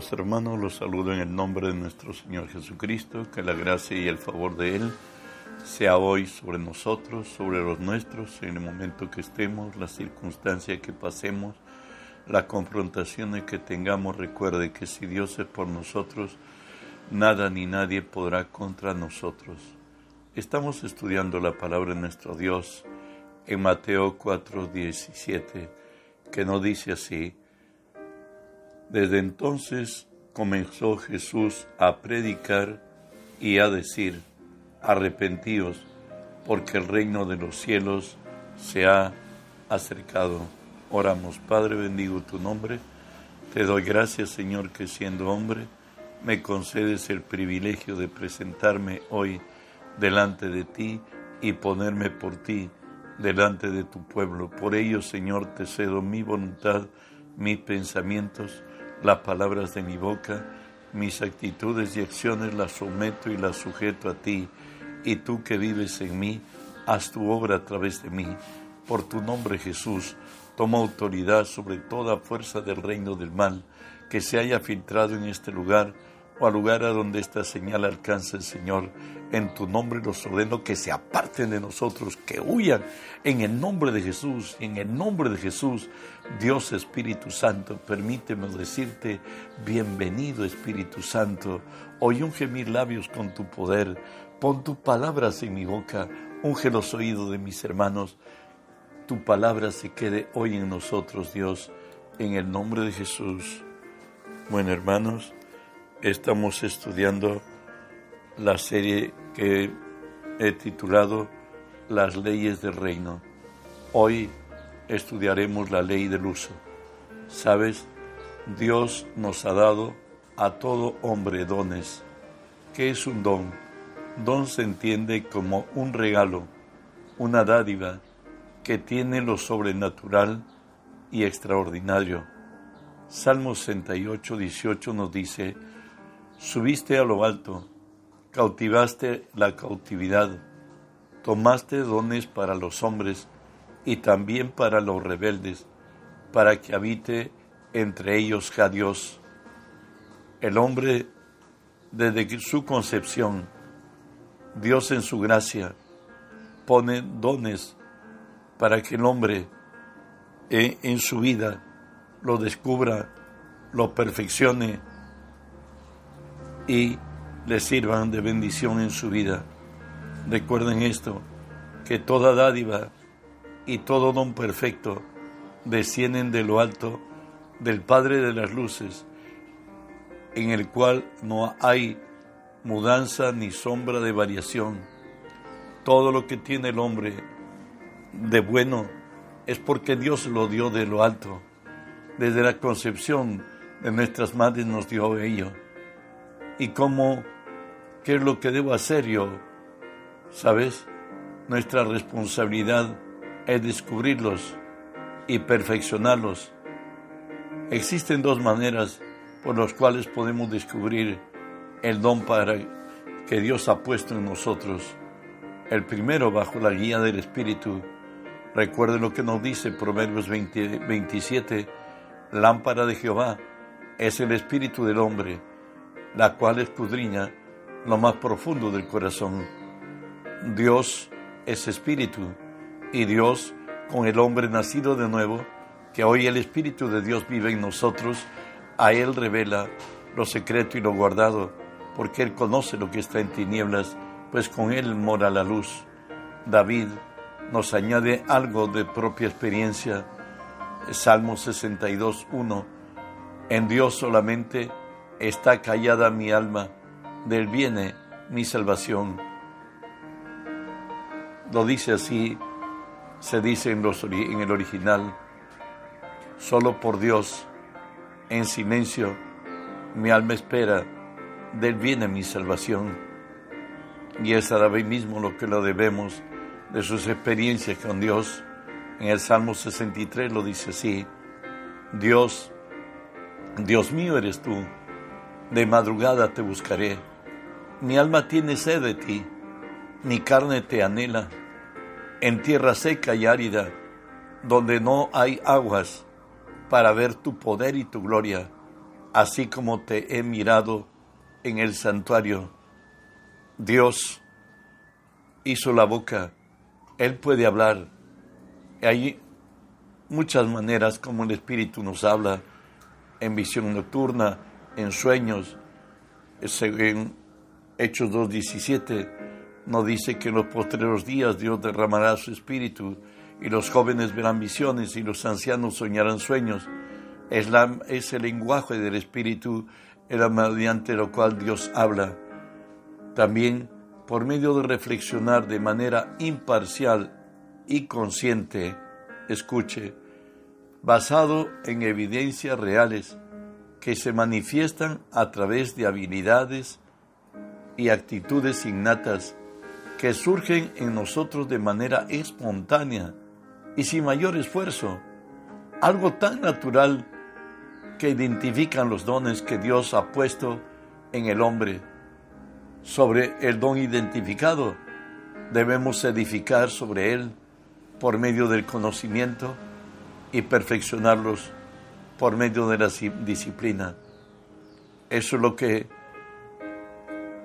Hermanos, los saludo en el nombre de nuestro Señor Jesucristo, que la gracia y el favor de Él sea hoy sobre nosotros, sobre los nuestros, en el momento que estemos, la circunstancia que pasemos, la confrontación que tengamos. Recuerde que si Dios es por nosotros, nada ni nadie podrá contra nosotros. Estamos estudiando la palabra de nuestro Dios en Mateo 4:17, que nos dice así, desde entonces comenzó Jesús a predicar y a decir, arrepentíos, porque el reino de los cielos se ha acercado. Oramos, Padre, bendigo tu nombre. Te doy gracias, Señor, que siendo hombre, me concedes el privilegio de presentarme hoy delante de ti y ponerme por ti delante de tu pueblo. Por ello, Señor, te cedo mi voluntad, mis pensamientos, las palabras de mi boca, mis actitudes y acciones las someto y las sujeto a ti, y tú que vives en mí, haz tu obra a través de mí. Por tu nombre Jesús, toma autoridad sobre toda fuerza del reino del mal que se haya filtrado en este lugar o al lugar a donde esta señal alcance el Señor. En tu nombre los ordeno que se aparten de nosotros, que huyan en el nombre de Jesús, en el nombre de Jesús. Dios Espíritu Santo, permíteme decirte, bienvenido Espíritu Santo. Hoy unge mis labios con tu poder, pon tus palabras en mi boca, unge los oídos de mis hermanos. Tu palabra se quede hoy en nosotros, Dios, en el nombre de Jesús. Bueno, hermanos, estamos estudiando la serie que he titulado Las leyes del reino. Hoy estudiaremos la ley del uso. Sabes, Dios nos ha dado a todo hombre dones. ¿Qué es un don? Don se entiende como un regalo, una dádiva que tiene lo sobrenatural y extraordinario. Salmo 68, 18 nos dice, Subiste a lo alto, cautivaste la cautividad, tomaste dones para los hombres y también para los rebeldes, para que habite entre ellos ja Dios. El hombre, desde su concepción, Dios en su gracia pone dones para que el hombre eh, en su vida lo descubra, lo perfeccione y le sirvan de bendición en su vida. Recuerden esto, que toda dádiva y todo don perfecto descienden de lo alto del Padre de las Luces, en el cual no hay mudanza ni sombra de variación. Todo lo que tiene el hombre de bueno es porque Dios lo dio de lo alto. Desde la concepción de nuestras madres nos dio ello y cómo, qué es lo que debo hacer yo. ¿Sabes? Nuestra responsabilidad es descubrirlos y perfeccionarlos. Existen dos maneras por las cuales podemos descubrir el don para que Dios ha puesto en nosotros. El primero bajo la guía del Espíritu. Recuerde lo que nos dice Proverbios 27, lámpara de Jehová es el espíritu del hombre la cual escudriña lo más profundo del corazón. Dios es espíritu y Dios con el hombre nacido de nuevo, que hoy el Espíritu de Dios vive en nosotros, a Él revela lo secreto y lo guardado, porque Él conoce lo que está en tinieblas, pues con Él mora la luz. David nos añade algo de propia experiencia. Salmo 62, 1. En Dios solamente está callada mi alma, del viene mi salvación. Lo dice así, se dice en, el original, solo por Dios, en silencio, mi alma espera, del viene mi salvación. Y es a David mismo lo que lo debemos de sus experiencias con Dios. En el Salmo 63 lo dice así, Dios, Dios mío eres tú de madrugada te buscaré. Mi alma tiene sed de ti, mi carne te anhela. En tierra seca y árida, donde no hay aguas, para ver tu poder y tu gloria. así como te he mirado en el santuario. Dios hizo la boca, Él puede hablar. Hay muchas maneras como el Espíritu nos habla, en visión nocturna, en sueños. En Hechos 2.17 nos dice que en los postreros días Dios derramará su Espíritu y los jóvenes verán visiones y los ancianos soñarán sueños. Es, la, es el lenguaje del Espíritu, el mediante lo cual Dios habla. También por medio de reflexionar de manera imparcial y consciente, escuche, basado en evidencias reales que se manifiestan a través de habilidades y actitudes innatas que surgen en nosotros de manera espontánea y sin mayor esfuerzo, algo tan natural que identifican los dones que Dios ha puesto en el hombre sobre el don identificado. Debemos edificar sobre él por medio del conocimiento y perfeccionarlos por medio de la disciplina. Eso es lo que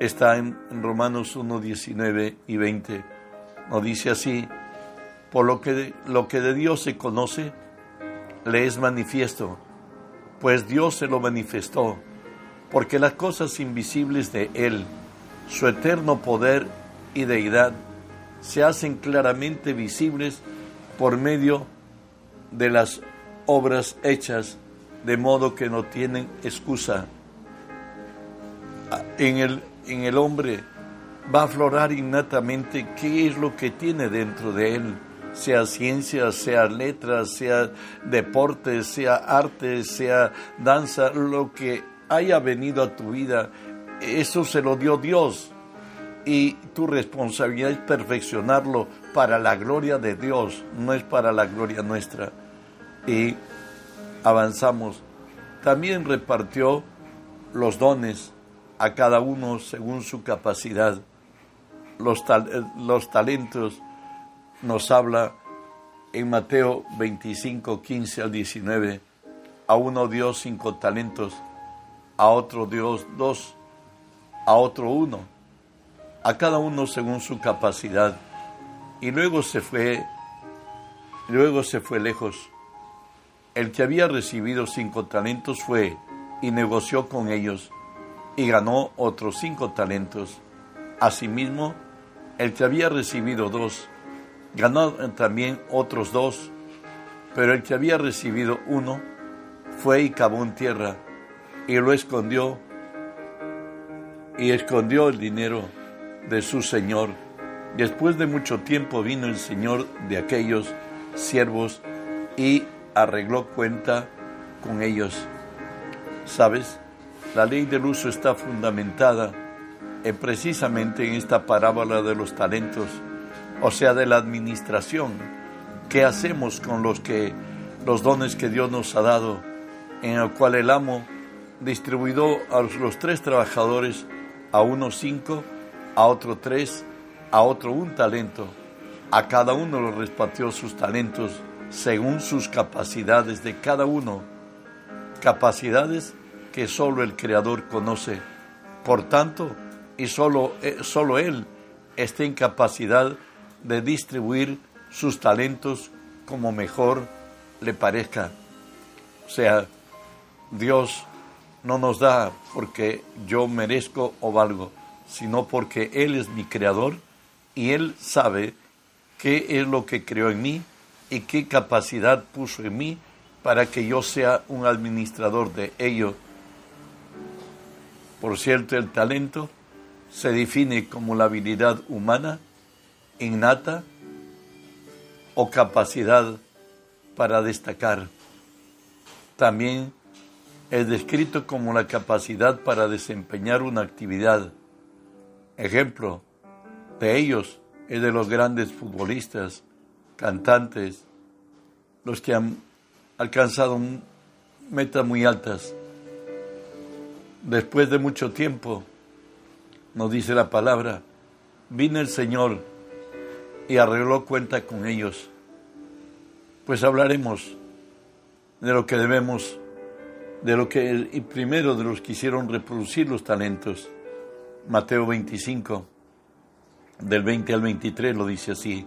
está en Romanos 1, 19 y 20. Nos dice así, por lo que, lo que de Dios se conoce, le es manifiesto, pues Dios se lo manifestó, porque las cosas invisibles de Él, su eterno poder y deidad se hacen claramente visibles por medio de las obras hechas, de modo que no tienen excusa. En el, en el hombre va a aflorar innatamente qué es lo que tiene dentro de él, sea ciencia, sea letras, sea deporte, sea arte, sea danza, lo que haya venido a tu vida eso se lo dio Dios y tu responsabilidad es perfeccionarlo para la gloria de Dios, no es para la gloria nuestra. Y avanzamos. También repartió los dones a cada uno según su capacidad. Los, los talentos nos habla en Mateo 25, 15 al 19. A uno dio cinco talentos, a otro Dios dos a otro uno, a cada uno según su capacidad. Y luego se fue, luego se fue lejos. El que había recibido cinco talentos fue y negoció con ellos y ganó otros cinco talentos. Asimismo, el que había recibido dos, ganó también otros dos, pero el que había recibido uno, fue y cavó en tierra y lo escondió y escondió el dinero de su señor. Después de mucho tiempo vino el señor de aquellos siervos y arregló cuenta con ellos. ¿Sabes? La ley del uso está fundamentada en precisamente en esta parábola de los talentos, o sea, de la administración. ¿Qué hacemos con los que los dones que Dios nos ha dado, en el cual el amo distribuyó a los tres trabajadores a uno cinco, a otro tres, a otro un talento. A cada uno lo repartió sus talentos según sus capacidades de cada uno, capacidades que solo el Creador conoce. Por tanto, y solo, eh, solo Él está en capacidad de distribuir sus talentos como mejor le parezca. O sea, Dios no nos da porque yo merezco o valgo, sino porque Él es mi creador y Él sabe qué es lo que creó en mí y qué capacidad puso en mí para que yo sea un administrador de ello. Por cierto, el talento se define como la habilidad humana, innata o capacidad para destacar. También es descrito como la capacidad para desempeñar una actividad. Ejemplo de ellos es de los grandes futbolistas, cantantes, los que han alcanzado metas muy altas. Después de mucho tiempo, nos dice la palabra, vino el Señor y arregló cuenta con ellos. Pues hablaremos de lo que debemos de lo que el primero de los que hicieron reproducir los talentos. Mateo 25, del 20 al 23 lo dice así.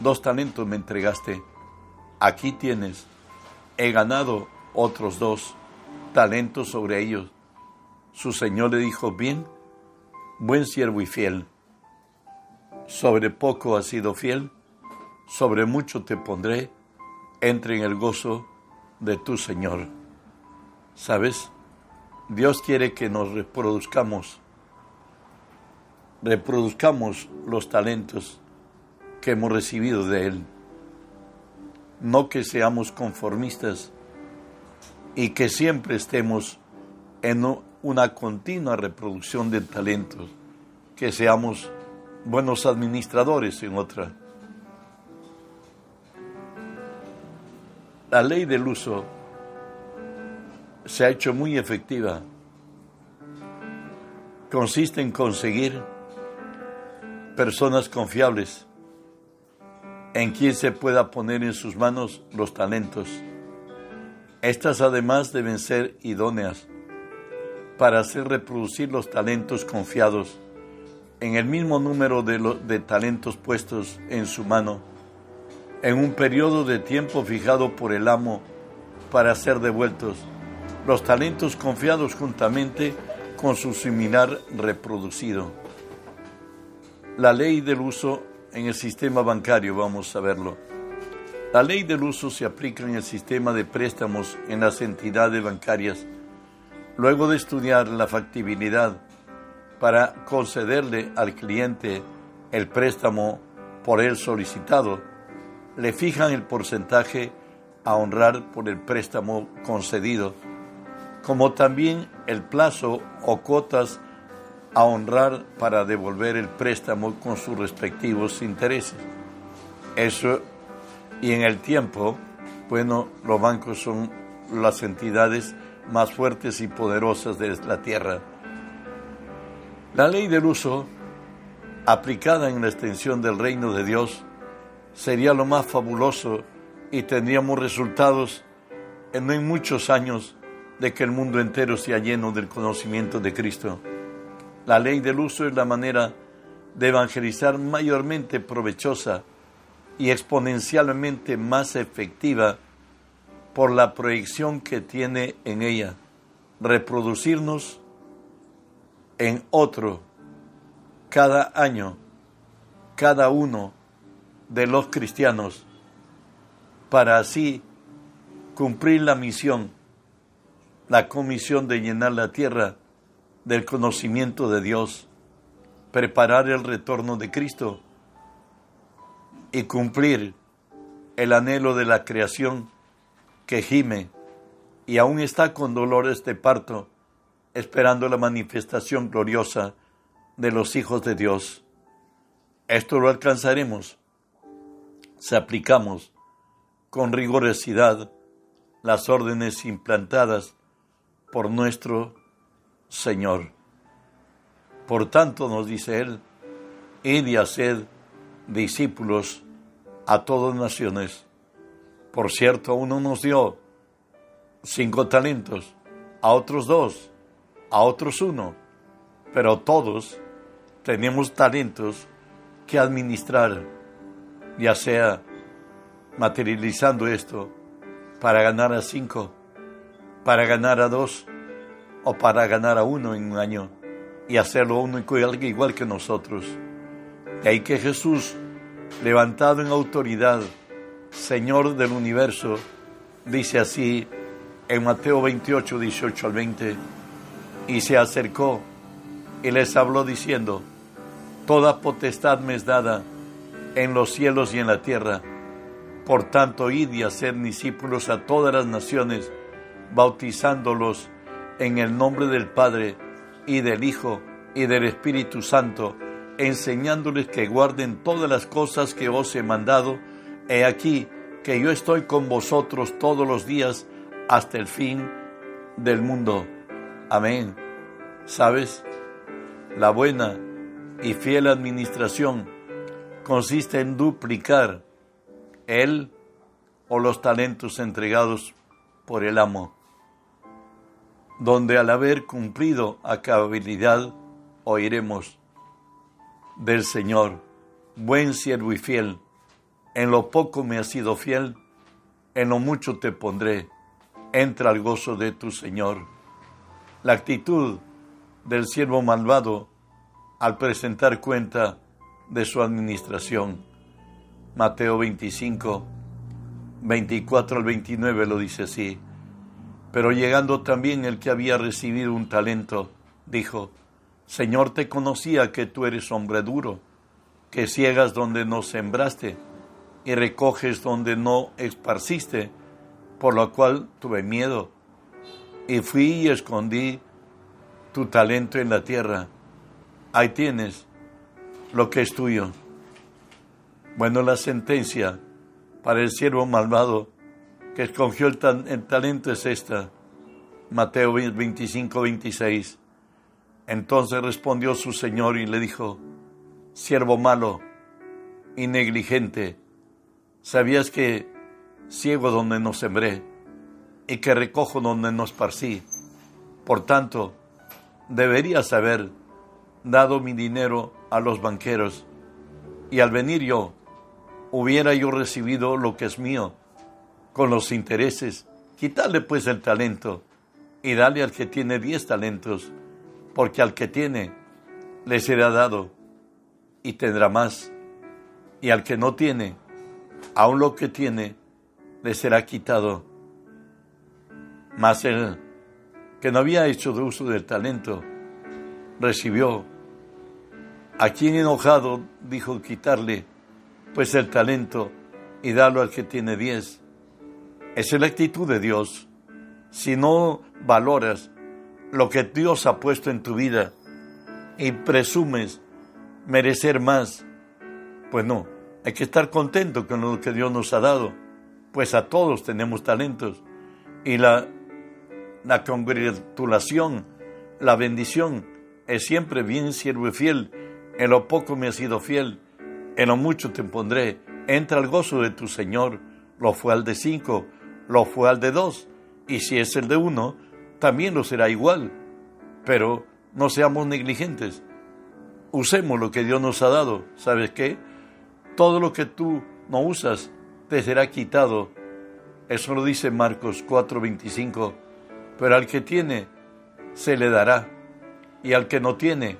dos talentos me entregaste, aquí tienes, he ganado otros dos talentos sobre ellos. Su Señor le dijo, bien, buen siervo y fiel, sobre poco has sido fiel, sobre mucho te pondré, entre en el gozo de tu Señor. ¿Sabes? Dios quiere que nos reproduzcamos, reproduzcamos los talentos que hemos recibido de Él. No que seamos conformistas y que siempre estemos en una continua reproducción de talentos, que seamos buenos administradores en otra. La ley del uso se ha hecho muy efectiva. Consiste en conseguir personas confiables en quien se pueda poner en sus manos los talentos. Estas además deben ser idóneas para hacer reproducir los talentos confiados en el mismo número de, talentos puestos en su mano, en un periodo de tiempo fijado por el amo para ser devueltos, los talentos confiados juntamente con su similar reproducido. La ley del uso en el sistema bancario, vamos a verlo. La ley del uso se aplica en el sistema de préstamos en las entidades bancarias. Luego de estudiar la factibilidad para concederle al cliente el préstamo por él solicitado, le fijan el porcentaje a honrar por el préstamo concedido, como también el plazo o cuotas a honrar para devolver el préstamo con sus respectivos intereses. Eso, y en el tiempo, bueno, los bancos son las entidades más fuertes y poderosas de la tierra. La ley del uso, aplicada en la extensión del reino de Dios, sería lo más fabuloso y tendríamos resultados en no muchos años de que el mundo entero sea lleno del conocimiento de Cristo. La ley del uso es la manera de evangelizar mayormente provechosa y exponencialmente más efectiva por la proyección que tiene en ella, reproducirnos en otro cada año, cada uno de los cristianos, para así cumplir la misión, la comisión de llenar la tierra del conocimiento de Dios, preparar el retorno de Cristo y cumplir el anhelo de la creación que gime y aún está con dolores de parto, esperando la manifestación gloriosa de los hijos de Dios. Esto lo alcanzaremos si aplicamos con rigorosidad las órdenes implantadas por nuestro Señor. Por tanto, nos dice Él, id y haced discípulos a todas naciones. Por cierto, a uno nos dio cinco talentos, a otros dos, a otros uno, pero todos tenemos talentos que administrar, ya sea materializando esto para ganar a cinco, para ganar a dos, o para ganar a uno en un año y hacerlo uno igual que nosotros. De ahí que Jesús, levantado en autoridad, Señor del universo, dice así en Mateo 28, 18 al 20, y se acercó y les habló diciendo, Toda potestad me es dada en los cielos y en la tierra. Por tanto, id y hacer discípulos a todas las naciones, bautizándolos en el nombre del Padre y del Hijo y del Espíritu Santo, enseñándoles que guarden todas las cosas que os he mandado. He aquí que yo estoy con vosotros todos los días hasta el fin del mundo. Amén. ¿Sabes? La buena y fiel administración consiste en duplicar el o los talentos entregados por el amo, donde al haber cumplido a cabalidad oiremos del Señor, buen siervo y fiel, en lo poco me has sido fiel, en lo mucho te pondré, entra al gozo de tu Señor. La actitud del siervo malvado al presentar cuenta de su administración. Mateo 25, 24 al 29 lo dice así. Pero llegando también el que había recibido un talento, dijo, Señor, te conocía que tú eres hombre duro, que ciegas donde no sembraste y recoges donde no esparciste, por lo cual tuve miedo y fui y escondí tu talento en la tierra. Ahí tienes lo que es tuyo. Bueno, la sentencia para el siervo malvado que escogió el, talento es esta. Mateo 25, 26. Entonces respondió su señor y le dijo, siervo malo y negligente, ¿sabías que ciego donde no sembré y que recojo donde no esparcí? Por tanto, deberías haber dado mi dinero a los banqueros y al venir yo hubiera yo recibido lo que es mío con los intereses. Quítale pues el talento y dale al que tiene diez talentos, porque al que tiene le será dado y tendrá más, y al que no tiene, aun lo que tiene, le será quitado. Mas el que no había hecho uso del talento, recibió. A quien enojado dijo quitarle pues el talento y darlo al que tiene diez. Es la actitud de Dios. Si no valoras lo que Dios ha puesto en tu vida y presumes merecer más, pues no, hay que estar contento con lo que Dios nos ha dado, pues a todos tenemos talentos y la, la congratulación, la bendición es siempre bien siervo y fiel, en lo poco me ha sido fiel, en lo mucho te pondré, entra al gozo de tu Señor. Lo fue al de cinco, lo fue al de dos, y si es el de uno, también lo será igual. Pero no seamos negligentes. Usemos lo que Dios nos ha dado. ¿Sabes qué? Todo lo que tú no usas te será quitado. Eso lo dice Marcos 4:25. Pero al que tiene, se le dará. Y al que no tiene,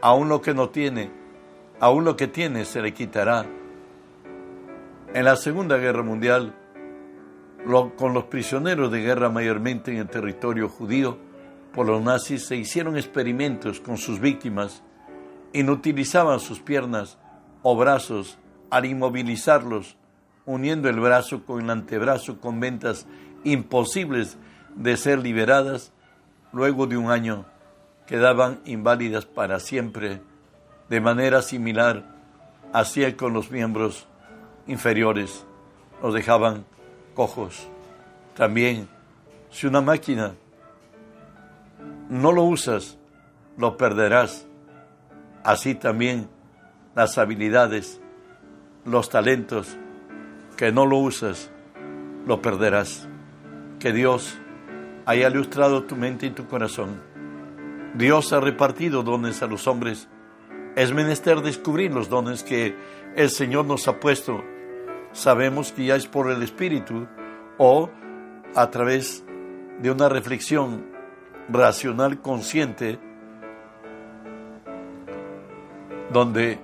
aún lo que no tiene, aún lo que tiene se le quitará. En la Segunda Guerra Mundial, con los prisioneros de guerra mayormente en el territorio judío, por los nazis se hicieron experimentos con sus víctimas. Inutilizaban sus piernas o brazos al inmovilizarlos, uniendo el brazo con el antebrazo con ventas imposibles de ser liberadas, luego de un año quedaban inválidas para siempre de manera similar hacía con los miembros inferiores, los dejaban cojos. También, si una máquina no lo usas, lo perderás. Así también las habilidades, los talentos, que no lo usas, lo perderás. Que Dios haya ilustrado tu mente y tu corazón. Dios ha repartido dones a los hombres es menester descubrir los dones que el Señor nos ha puesto. Sabemos que ya es por el Espíritu o a través de una reflexión racional consciente donde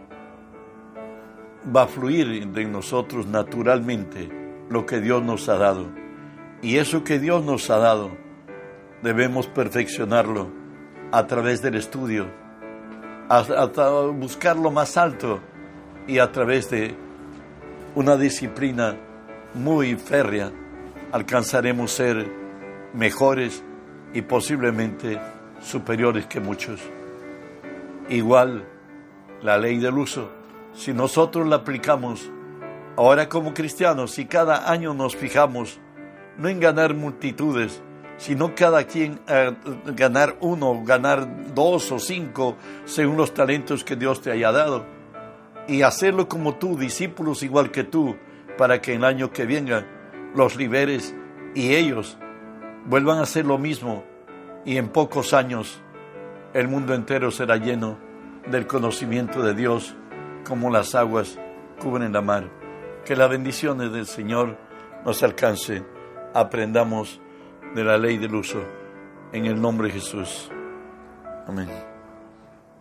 va a fluir de nosotros naturalmente lo que Dios nos ha dado. Y eso que Dios nos ha dado debemos perfeccionarlo a través del estudio a, buscar lo más alto y a través de una disciplina muy férrea alcanzaremos ser mejores y posiblemente superiores que muchos. Igual la ley del uso, si nosotros la aplicamos ahora como cristianos, si cada año nos fijamos no en ganar multitudes, sino cada quien a ganar uno, ganar dos o cinco, según los talentos que Dios te haya dado, y hacerlo como tú, discípulos igual que tú, para que el año que venga los liberes y ellos vuelvan a hacer lo mismo, y en pocos años el mundo entero será lleno del conocimiento de Dios como las aguas cubren la mar. Que las bendiciones del Señor nos alcance, aprendamos de la ley del uso. En el nombre de Jesús. Amén.